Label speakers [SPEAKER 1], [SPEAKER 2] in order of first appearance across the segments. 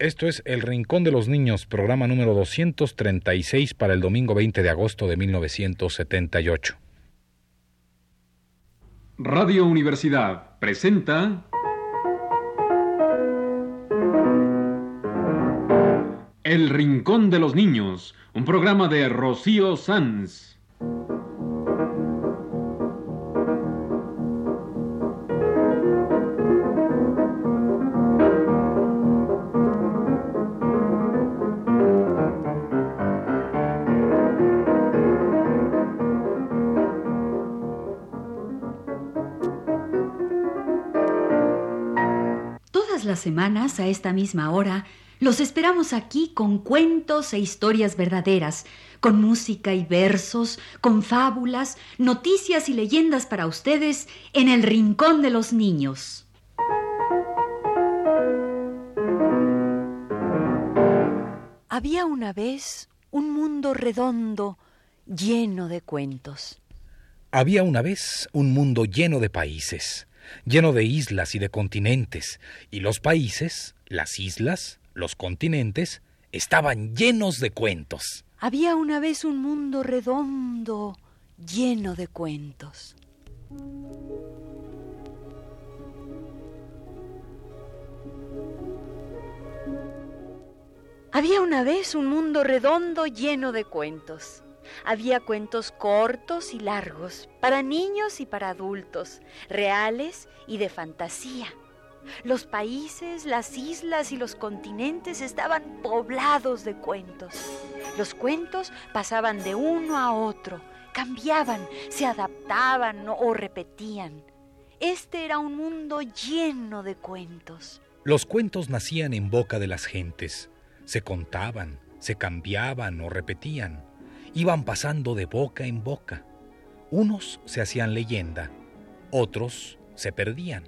[SPEAKER 1] Esto es El Rincón de los Niños, programa número 236 para el domingo 20 de agosto de 1978.
[SPEAKER 2] Radio Universidad presenta El Rincón de los Niños, un programa de Rocío Sanz.
[SPEAKER 3] Semanas, a esta misma hora, los esperamos aquí con cuentos e historias verdaderas, con música y versos, con fábulas, noticias y leyendas para ustedes en el Rincón de los Niños. Había una vez un mundo redondo lleno de cuentos.
[SPEAKER 1] Había una vez un mundo lleno de países lleno de islas y de continentes, y los países, las islas, los continentes, estaban llenos de cuentos.
[SPEAKER 3] Había una vez un mundo redondo, lleno de cuentos. Había una vez un mundo redondo lleno de cuentos. Había cuentos cortos y largos, para niños y para adultos, reales y de fantasía. Los países, las islas y los continentes estaban poblados de cuentos. Los cuentos pasaban de uno a otro, cambiaban, se adaptaban o repetían. Este era un mundo lleno de cuentos.
[SPEAKER 1] Los cuentos nacían en boca de las gentes, se contaban, se cambiaban o repetían iban pasando de boca en boca. Unos se hacían leyenda, otros se perdían.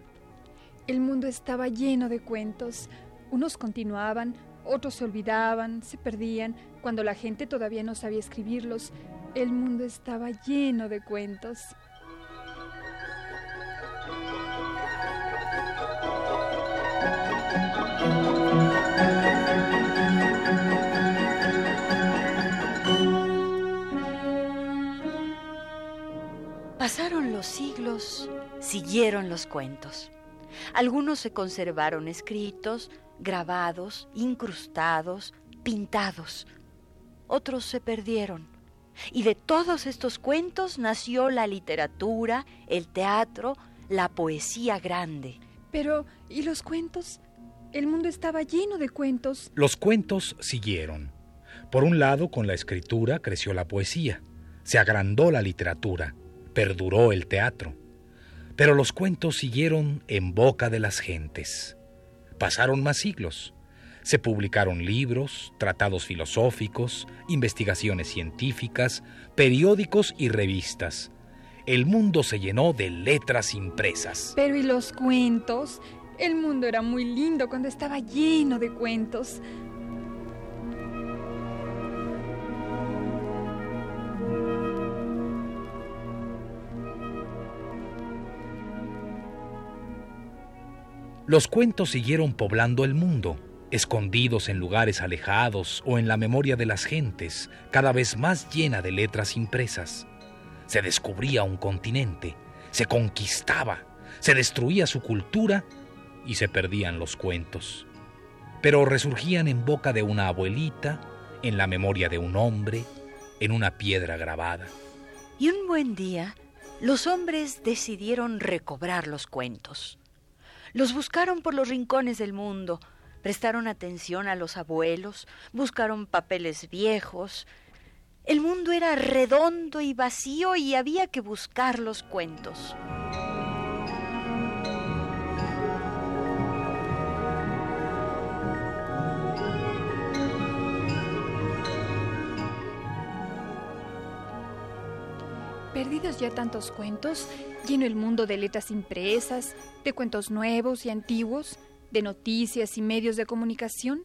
[SPEAKER 4] El mundo estaba lleno de cuentos. Unos continuaban, otros se olvidaban, se perdían. Cuando la gente todavía no sabía escribirlos, el mundo estaba lleno de cuentos.
[SPEAKER 3] Siguieron los cuentos. Algunos se conservaron escritos, grabados, incrustados, pintados. Otros se perdieron. Y de todos estos cuentos nació la literatura, el teatro, la poesía grande.
[SPEAKER 4] Pero, ¿y los cuentos? El mundo estaba lleno de cuentos.
[SPEAKER 1] Los cuentos siguieron. Por un lado, con la escritura creció la poesía, se agrandó la literatura, perduró el teatro. Pero los cuentos siguieron en boca de las gentes. Pasaron más siglos. Se publicaron libros, tratados filosóficos, investigaciones científicas, periódicos y revistas. El mundo se llenó de letras impresas.
[SPEAKER 4] Pero ¿y los cuentos? El mundo era muy lindo cuando estaba lleno de cuentos.
[SPEAKER 1] Los cuentos siguieron poblando el mundo, escondidos en lugares alejados o en la memoria de las gentes, cada vez más llena de letras impresas. Se descubría un continente, se conquistaba, se destruía su cultura y se perdían los cuentos. Pero resurgían en boca de una abuelita, en la memoria de un hombre, en una piedra grabada.
[SPEAKER 3] Y un buen día, los hombres decidieron recobrar los cuentos. Los buscaron por los rincones del mundo, prestaron atención a los abuelos, buscaron papeles viejos. El mundo era redondo y vacío y había que buscar los cuentos.
[SPEAKER 4] Perdidos ya tantos cuentos, lleno el mundo de letras impresas, de cuentos nuevos y antiguos, de noticias y medios de comunicación,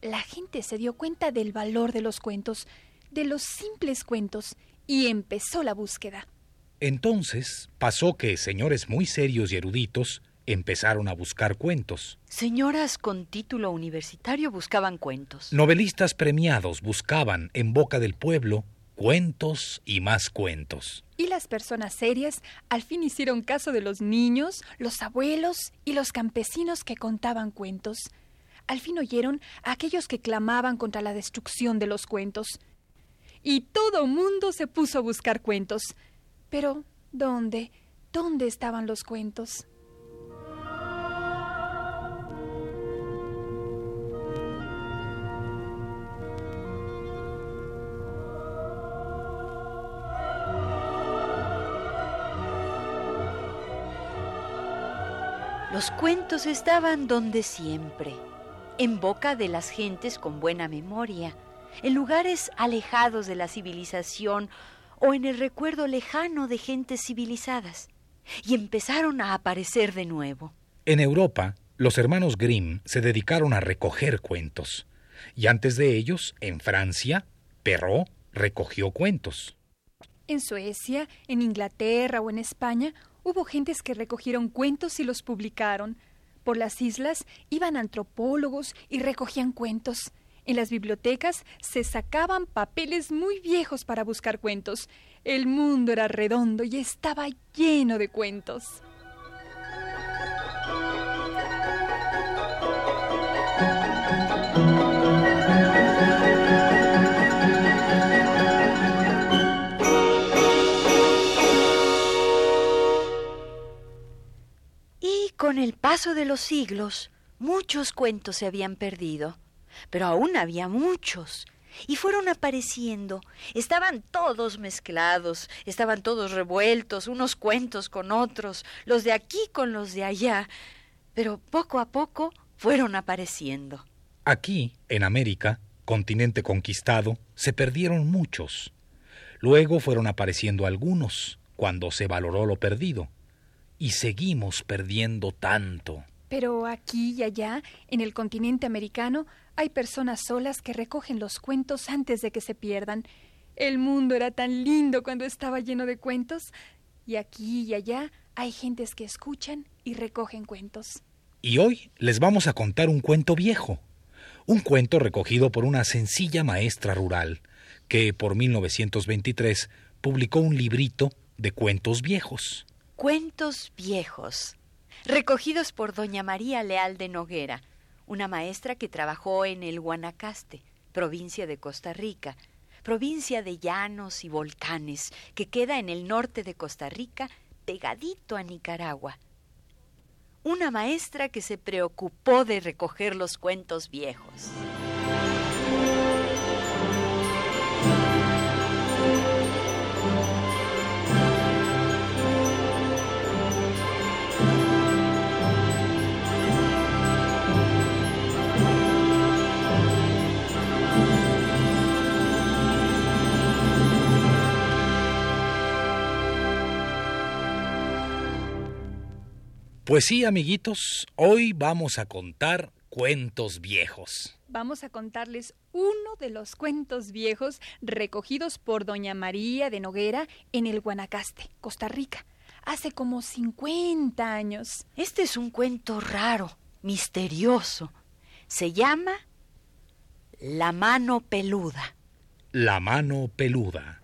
[SPEAKER 4] la gente se dio cuenta del valor de los cuentos, de los simples cuentos, y empezó la búsqueda.
[SPEAKER 1] Entonces pasó que señores muy serios y eruditos empezaron a buscar cuentos.
[SPEAKER 3] Señoras con título universitario buscaban cuentos.
[SPEAKER 1] Novelistas premiados buscaban en boca del pueblo cuentos y más cuentos.
[SPEAKER 4] Y las personas serias al fin hicieron caso de los niños, los abuelos y los campesinos que contaban cuentos. Al fin oyeron a aquellos que clamaban contra la destrucción de los cuentos. Y todo mundo se puso a buscar cuentos. Pero, ¿dónde? ¿Dónde estaban los cuentos?
[SPEAKER 3] Los cuentos estaban donde siempre, en boca de las gentes con buena memoria, en lugares alejados de la civilización o en el recuerdo lejano de gentes civilizadas, y empezaron a aparecer de nuevo.
[SPEAKER 1] En Europa, los hermanos Grimm se dedicaron a recoger cuentos, y antes de ellos, en Francia, Perrault recogió cuentos.
[SPEAKER 4] En Suecia, en Inglaterra o en España Hubo gentes que recogieron cuentos y los publicaron. Por las islas iban antropólogos y recogían cuentos. En las bibliotecas se sacaban papeles muy viejos para buscar cuentos. El mundo era redondo y estaba lleno de cuentos.
[SPEAKER 3] Con el paso de los siglos, muchos cuentos se habían perdido, pero aún había muchos, y fueron apareciendo. Estaban todos mezclados, estaban todos revueltos, unos cuentos con otros, los de aquí con los de allá, pero poco a poco fueron apareciendo.
[SPEAKER 1] Aquí, en América, continente conquistado, se perdieron muchos. Luego fueron apareciendo algunos, cuando se valoró lo perdido y seguimos perdiendo tanto.
[SPEAKER 4] Pero aquí y allá, en el continente americano, hay personas solas que recogen los cuentos antes de que se pierdan. El mundo era tan lindo cuando estaba lleno de cuentos, y aquí y allá hay gentes que escuchan y recogen cuentos.
[SPEAKER 1] Y hoy les vamos a contar un cuento viejo, un cuento recogido por una sencilla maestra rural, que por 1923 publicó un librito de cuentos viejos.
[SPEAKER 3] Cuentos viejos, recogidos por doña María Leal de Noguera, una maestra que trabajó en el Guanacaste, provincia de Costa Rica, provincia de llanos y volcanes, que queda en el norte de Costa Rica, pegadito a Nicaragua. Una maestra que se preocupó de recoger los cuentos viejos.
[SPEAKER 1] Pues sí, amiguitos, hoy vamos a contar cuentos viejos.
[SPEAKER 4] Vamos a contarles uno de los cuentos viejos recogidos por doña María de Noguera en el Guanacaste, Costa Rica, hace como 50 años.
[SPEAKER 3] Este es un cuento raro, misterioso. Se llama La mano peluda.
[SPEAKER 1] La mano peluda,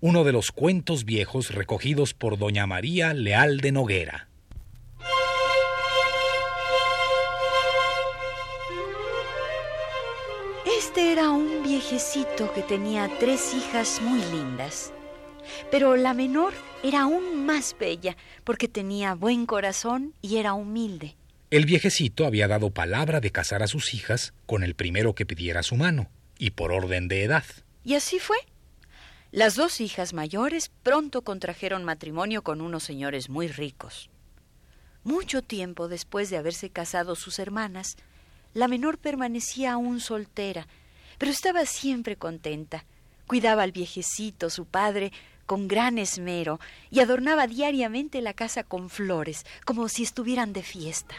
[SPEAKER 1] uno de los cuentos viejos recogidos por doña María Leal de Noguera.
[SPEAKER 3] Este era un viejecito que tenía tres hijas muy lindas, pero la menor era aún más bella porque tenía buen corazón y era humilde.
[SPEAKER 1] El viejecito había dado palabra de casar a sus hijas con el primero que pidiera su mano, y por orden de edad.
[SPEAKER 3] Y así fue. Las dos hijas mayores pronto contrajeron matrimonio con unos señores muy ricos. Mucho tiempo después de haberse casado sus hermanas, la menor permanecía aún soltera pero estaba siempre contenta. Cuidaba al viejecito, su padre, con gran esmero, y adornaba diariamente la casa con flores, como si estuvieran de fiesta.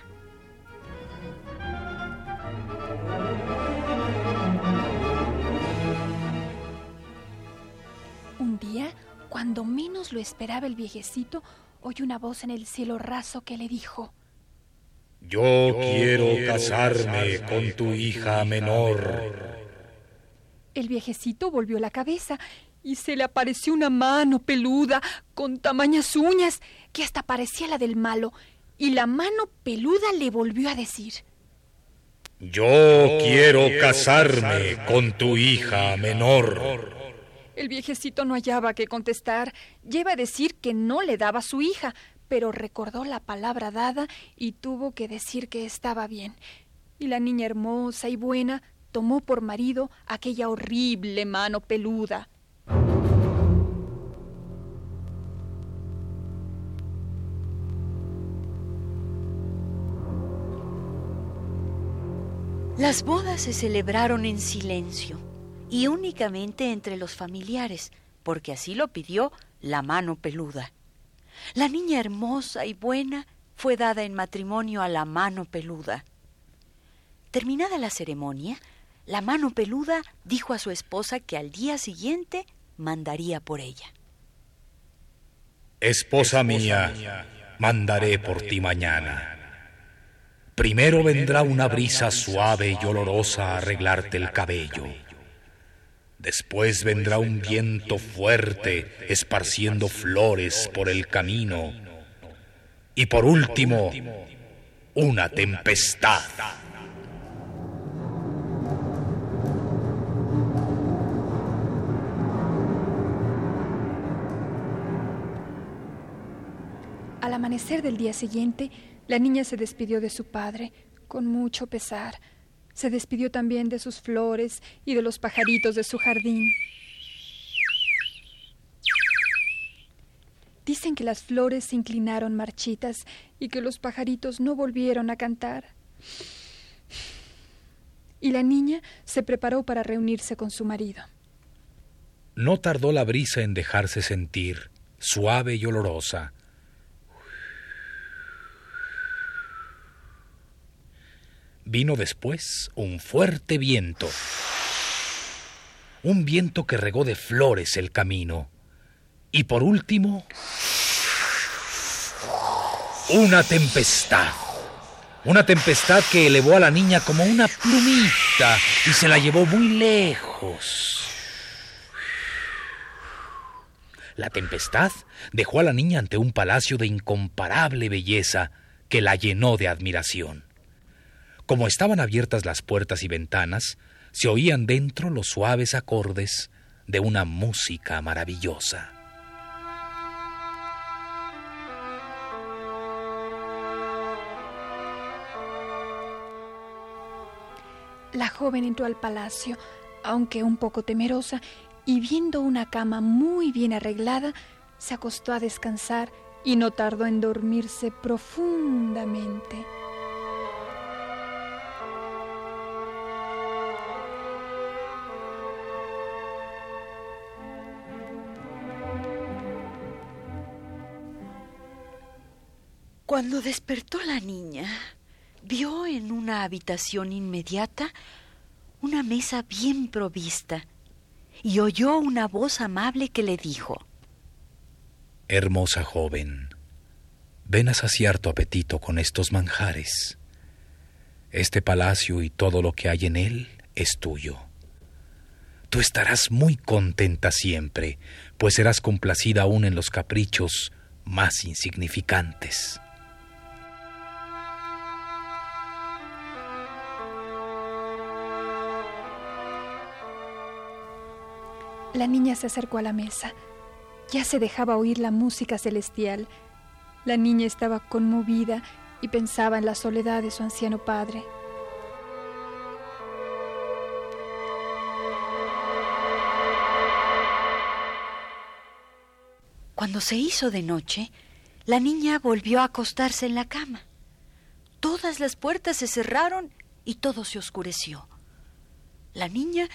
[SPEAKER 4] Un día, cuando menos lo esperaba el viejecito, oyó una voz en el cielo raso que le dijo,
[SPEAKER 1] Yo quiero casarme con tu hija menor.
[SPEAKER 4] El viejecito volvió la cabeza y se le apareció una mano peluda con tamañas uñas que hasta parecía la del malo. Y la mano peluda le volvió a decir,
[SPEAKER 1] Yo quiero casarme con tu hija menor.
[SPEAKER 4] El viejecito no hallaba qué contestar. Lleva a decir que no le daba su hija, pero recordó la palabra dada y tuvo que decir que estaba bien. Y la niña hermosa y buena tomó por marido aquella horrible mano peluda.
[SPEAKER 3] Las bodas se celebraron en silencio y únicamente entre los familiares, porque así lo pidió la mano peluda. La niña hermosa y buena fue dada en matrimonio a la mano peluda. Terminada la ceremonia, la mano peluda dijo a su esposa que al día siguiente mandaría por ella.
[SPEAKER 1] Esposa mía, mandaré por ti mañana. Primero vendrá una brisa suave y olorosa a arreglarte el cabello. Después vendrá un viento fuerte esparciendo flores por el camino. Y por último, una tempestad.
[SPEAKER 4] Al amanecer del día siguiente, la niña se despidió de su padre con mucho pesar. Se despidió también de sus flores y de los pajaritos de su jardín. Dicen que las flores se inclinaron marchitas y que los pajaritos no volvieron a cantar. Y la niña se preparó para reunirse con su marido.
[SPEAKER 1] No tardó la brisa en dejarse sentir, suave y olorosa, Vino después un fuerte viento, un viento que regó de flores el camino. Y por último, una tempestad. Una tempestad que elevó a la niña como una plumita y se la llevó muy lejos. La tempestad dejó a la niña ante un palacio de incomparable belleza que la llenó de admiración. Como estaban abiertas las puertas y ventanas, se oían dentro los suaves acordes de una música maravillosa.
[SPEAKER 4] La joven entró al palacio, aunque un poco temerosa, y viendo una cama muy bien arreglada, se acostó a descansar y no tardó en dormirse profundamente.
[SPEAKER 3] Cuando despertó la niña, vio en una habitación inmediata una mesa bien provista y oyó una voz amable que le dijo,
[SPEAKER 1] Hermosa joven, ven a saciar tu apetito con estos manjares. Este palacio y todo lo que hay en él es tuyo. Tú estarás muy contenta siempre, pues serás complacida aún en los caprichos más insignificantes.
[SPEAKER 4] La niña se acercó a la mesa. Ya se dejaba oír la música celestial. La niña estaba conmovida y pensaba en la soledad de su anciano padre.
[SPEAKER 3] Cuando se hizo de noche, la niña volvió a acostarse en la cama. Todas las puertas se cerraron y todo se oscureció. La niña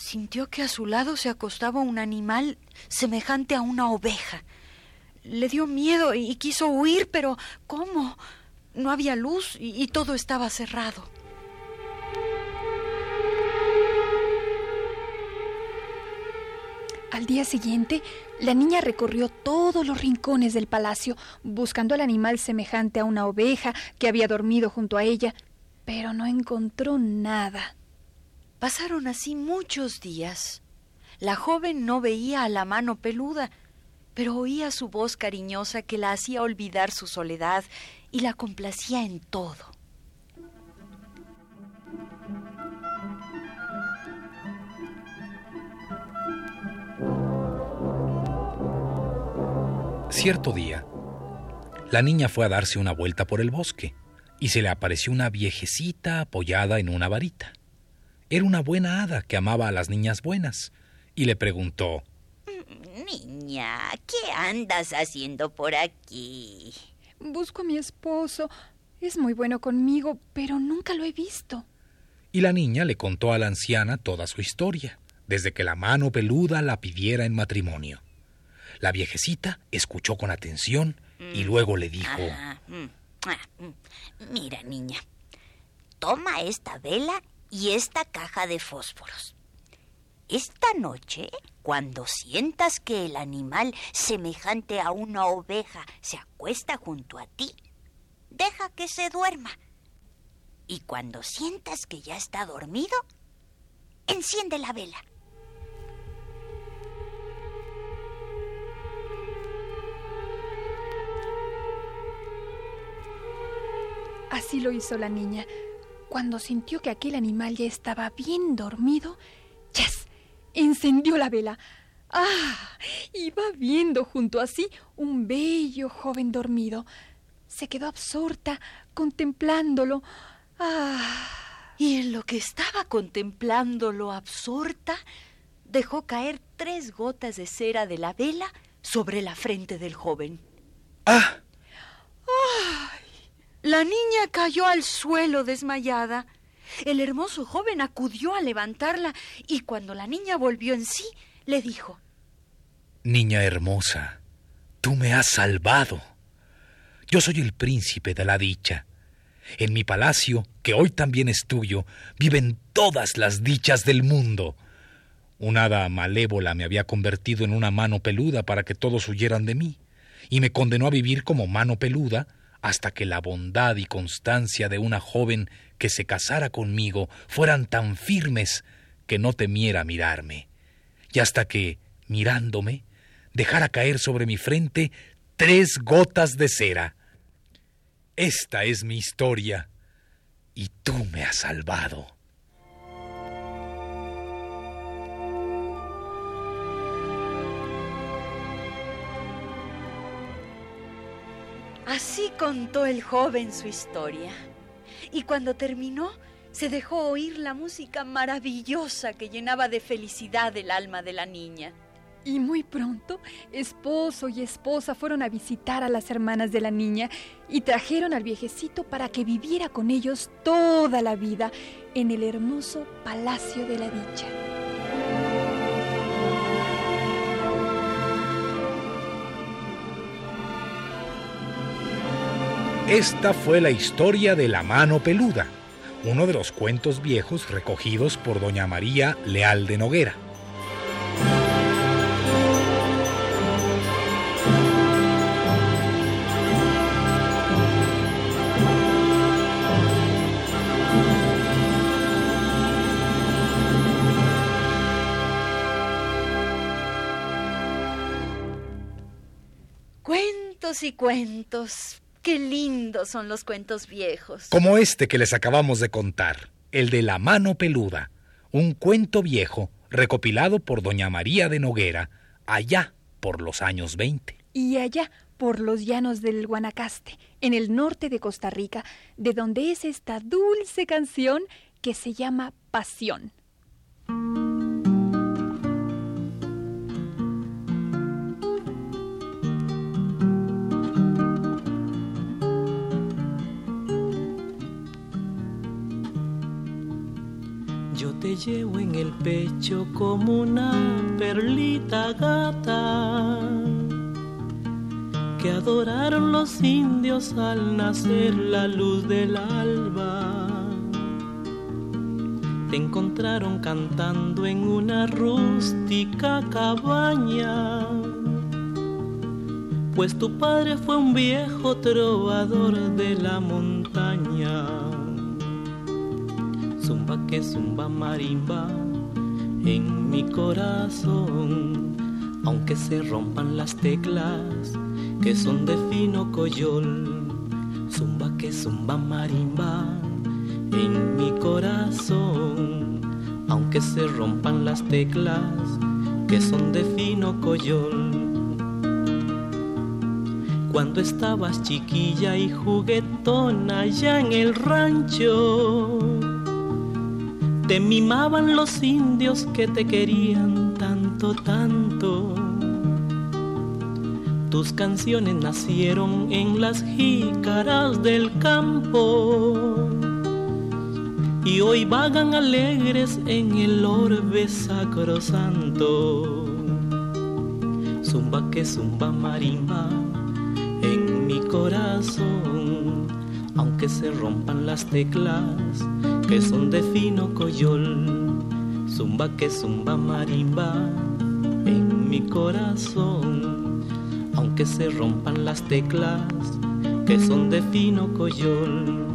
[SPEAKER 3] sintió que a su lado se acostaba un animal semejante a una oveja. Le dio miedo y quiso huir, pero ¿cómo? No había luz y, todo estaba cerrado.
[SPEAKER 4] Al día siguiente, la niña recorrió todos los rincones del palacio, buscando al animal semejante a una oveja que había dormido junto a ella, pero no encontró nada.
[SPEAKER 3] Pasaron así muchos días. La joven no veía a la mano peluda, pero oía su voz cariñosa que la hacía olvidar su soledad y la complacía en todo.
[SPEAKER 1] Cierto día, la niña fue a darse una vuelta por el bosque y se le apareció una viejecita apoyada en una varita. Era una buena hada que amaba a las niñas buenas y le preguntó
[SPEAKER 5] Niña, ¿qué andas haciendo por aquí?
[SPEAKER 4] Busco a mi esposo. Es muy bueno conmigo, pero nunca lo he visto.
[SPEAKER 1] Y la niña le contó a la anciana toda su historia, desde que la mano peluda la pidiera en matrimonio. La viejecita escuchó con atención y mm. luego le dijo... Mm,
[SPEAKER 5] ah, mm. Mira, niña, toma esta vela y esta caja de fósforos. Esta noche, cuando sientas que el animal semejante a una oveja se acuesta junto a ti, deja que se duerma. Y cuando sientas que ya está dormido, enciende la vela.
[SPEAKER 4] Así lo hizo la niña. Cuando sintió que aquel animal ya estaba bien dormido, ¡chas! encendió la vela. ¡Ah! Iba viendo junto a sí un bello joven dormido. Se quedó absorta contemplándolo. ¡Ah!
[SPEAKER 3] Y en lo que estaba contemplándolo absorta, dejó caer tres gotas de cera de la vela sobre la frente del joven.
[SPEAKER 1] ¡Ah!
[SPEAKER 3] La niña cayó al suelo desmayada. El hermoso joven acudió a levantarla y cuando la niña volvió en sí, le dijo
[SPEAKER 1] Niña hermosa, tú me has salvado. Yo soy el príncipe de la dicha. En mi palacio, que hoy también es tuyo, viven todas las dichas del mundo. Un hada malévola me había convertido en una mano peluda para que todos huyeran de mí, y me condenó a vivir como mano peluda hasta que la bondad y constancia de una joven que se casara conmigo fueran tan firmes que no temiera mirarme, y hasta que, mirándome, dejara caer sobre mi frente tres gotas de cera. Esta es mi historia, y tú me has salvado.
[SPEAKER 3] Así contó el joven su historia. Y cuando terminó, se dejó oír la música maravillosa que llenaba de felicidad el alma de la niña.
[SPEAKER 4] Y muy pronto, esposo y esposa fueron a visitar a las hermanas de la niña y trajeron al viejecito para que viviera con ellos toda la vida en el hermoso Palacio de la Dicha.
[SPEAKER 1] Esta fue la historia de la mano peluda, uno de los cuentos viejos recogidos por doña María Leal de Noguera.
[SPEAKER 3] Cuentos y cuentos, Qué lindos son los cuentos viejos.
[SPEAKER 1] Como este que les acabamos de contar, el de la mano peluda, un cuento viejo recopilado por doña María de Noguera allá por los años 20.
[SPEAKER 4] Y allá por los llanos del Guanacaste, en el norte de Costa Rica, de donde es esta dulce canción que se llama Pasión.
[SPEAKER 6] Llevo en el pecho como una perlita gata que adoraron los indios al nacer la luz del alba. te encontraron cantando en una rústica cabaña. Pues tu padre fue un viejo trovador de la montaña. Zumba que zumba marimba en mi corazón, aunque se rompan las teclas que son de fino coyol. Zumba que zumba marimba en mi corazón, aunque se rompan las teclas que son de fino coyol. Cuando estabas chiquilla y juguetona allá en el rancho, te mimaban los indios que te querían tanto, tanto. Tus canciones nacieron en las jícaras del campo y hoy vagan alegres en el orbe sacrosanto. Zumba que zumba marimba en mi corazón, aunque se rompan las teclas que son de fino coyol. Zumba que zumba marimba en mi corazón, aunque se rompan las teclas que son de fino coyol.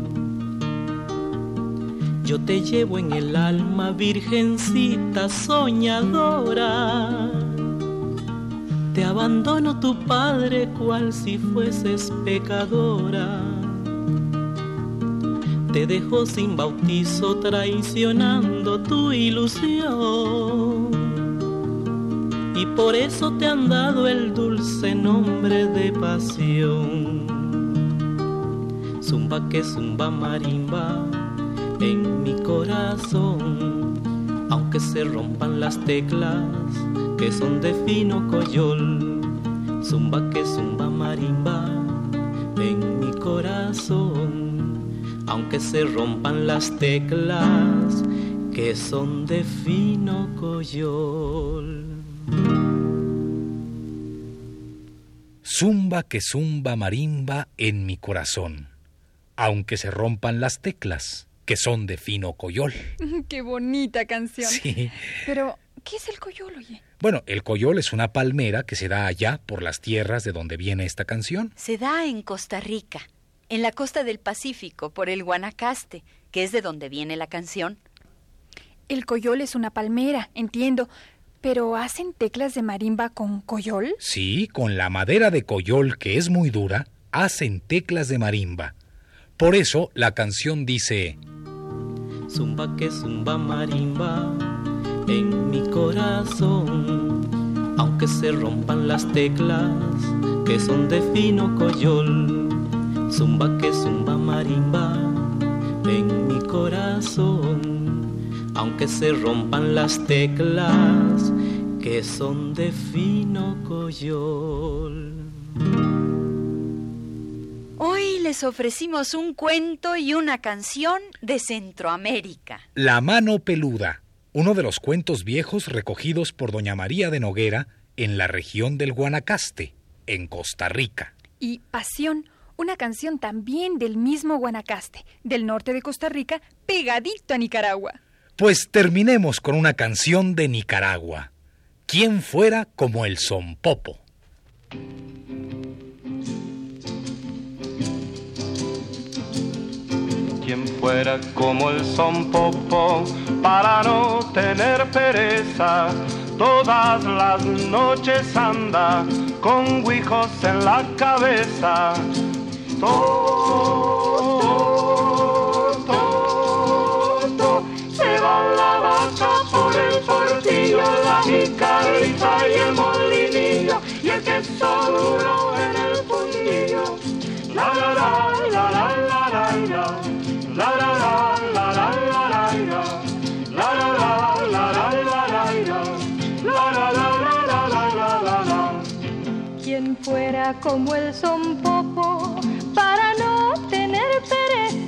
[SPEAKER 6] Yo te llevo en el alma, virgencita soñadora. Te abandono tu padre cual si fueses pecadora. Te dejo sin bautizo traicionando tu ilusión. Y por eso te han dado el dulce nombre de pasión. Zumba que zumba marimba en mi corazón, aunque se rompan las teclas que son de fino coyol, zumba que zumba marimba en mi corazón, aunque se rompan las teclas que son de fino coyol.
[SPEAKER 1] Zumba que zumba marimba en mi corazón, aunque se rompan las teclas que son de fino coyol.
[SPEAKER 4] Qué bonita canción.
[SPEAKER 1] Sí.
[SPEAKER 4] Pero, ¿qué es el coyol, oye?
[SPEAKER 1] Bueno, el coyol es una palmera que se da allá por las tierras de donde viene esta canción.
[SPEAKER 3] Se da en Costa Rica, en la costa del Pacífico, por el Guanacaste, que es de donde viene la canción.
[SPEAKER 4] El coyol es una palmera, entiendo. ¿Pero hacen teclas de marimba con coyol?
[SPEAKER 1] Sí, con la madera de coyol, que es muy dura, hacen teclas de marimba. Por eso la canción dice...
[SPEAKER 6] Zumba que zumba marimba en mi corazón, aunque se rompan las teclas que son de fino coyol. Zumba que zumba marimba en mi corazón, aunque se rompan las teclas que son de fino coyol.
[SPEAKER 3] Hoy les ofrecimos un cuento y una canción de Centroamérica.
[SPEAKER 1] La mano peluda, uno de los cuentos viejos recogidos por doña María de Noguera en la región del Guanacaste, en Costa Rica.
[SPEAKER 4] Y Pasión, una canción también del mismo Guanacaste, del norte de Costa Rica, pegadito a Nicaragua.
[SPEAKER 1] Pues terminemos con una canción de Nicaragua. ¿Quién fuera como el Popo?
[SPEAKER 7] quien fuera como el son popo para no tener pereza. Todas las noches anda con guijos en la cabeza.
[SPEAKER 8] Como el son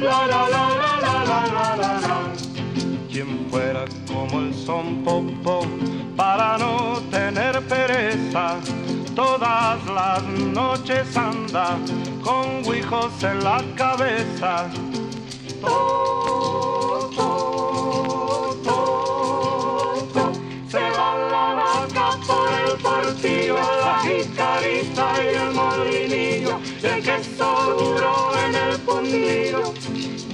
[SPEAKER 8] La,
[SPEAKER 7] la, la, la, la, la, la, la,
[SPEAKER 9] Quien fuera como el son popo para no tener pereza, todas las noches anda con guijos en la cabeza.
[SPEAKER 7] To, to, to, Se va la vaca por el portillo, la jicarita y el molinillo, y el queso duro en el puntillo.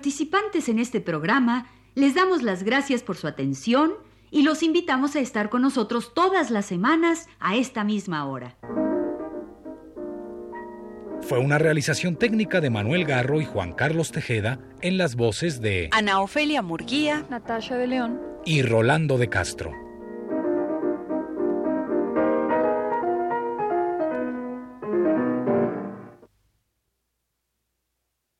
[SPEAKER 3] Participantes en este programa les damos las gracias por su atención y los invitamos a estar con nosotros todas las semanas a esta misma hora.
[SPEAKER 1] Fue una realización técnica de Manuel Garro y Juan Carlos Tejeda en las voces de
[SPEAKER 10] Ana Ofelia Murguía
[SPEAKER 4] Natasha de León.
[SPEAKER 1] y Rolando de Castro.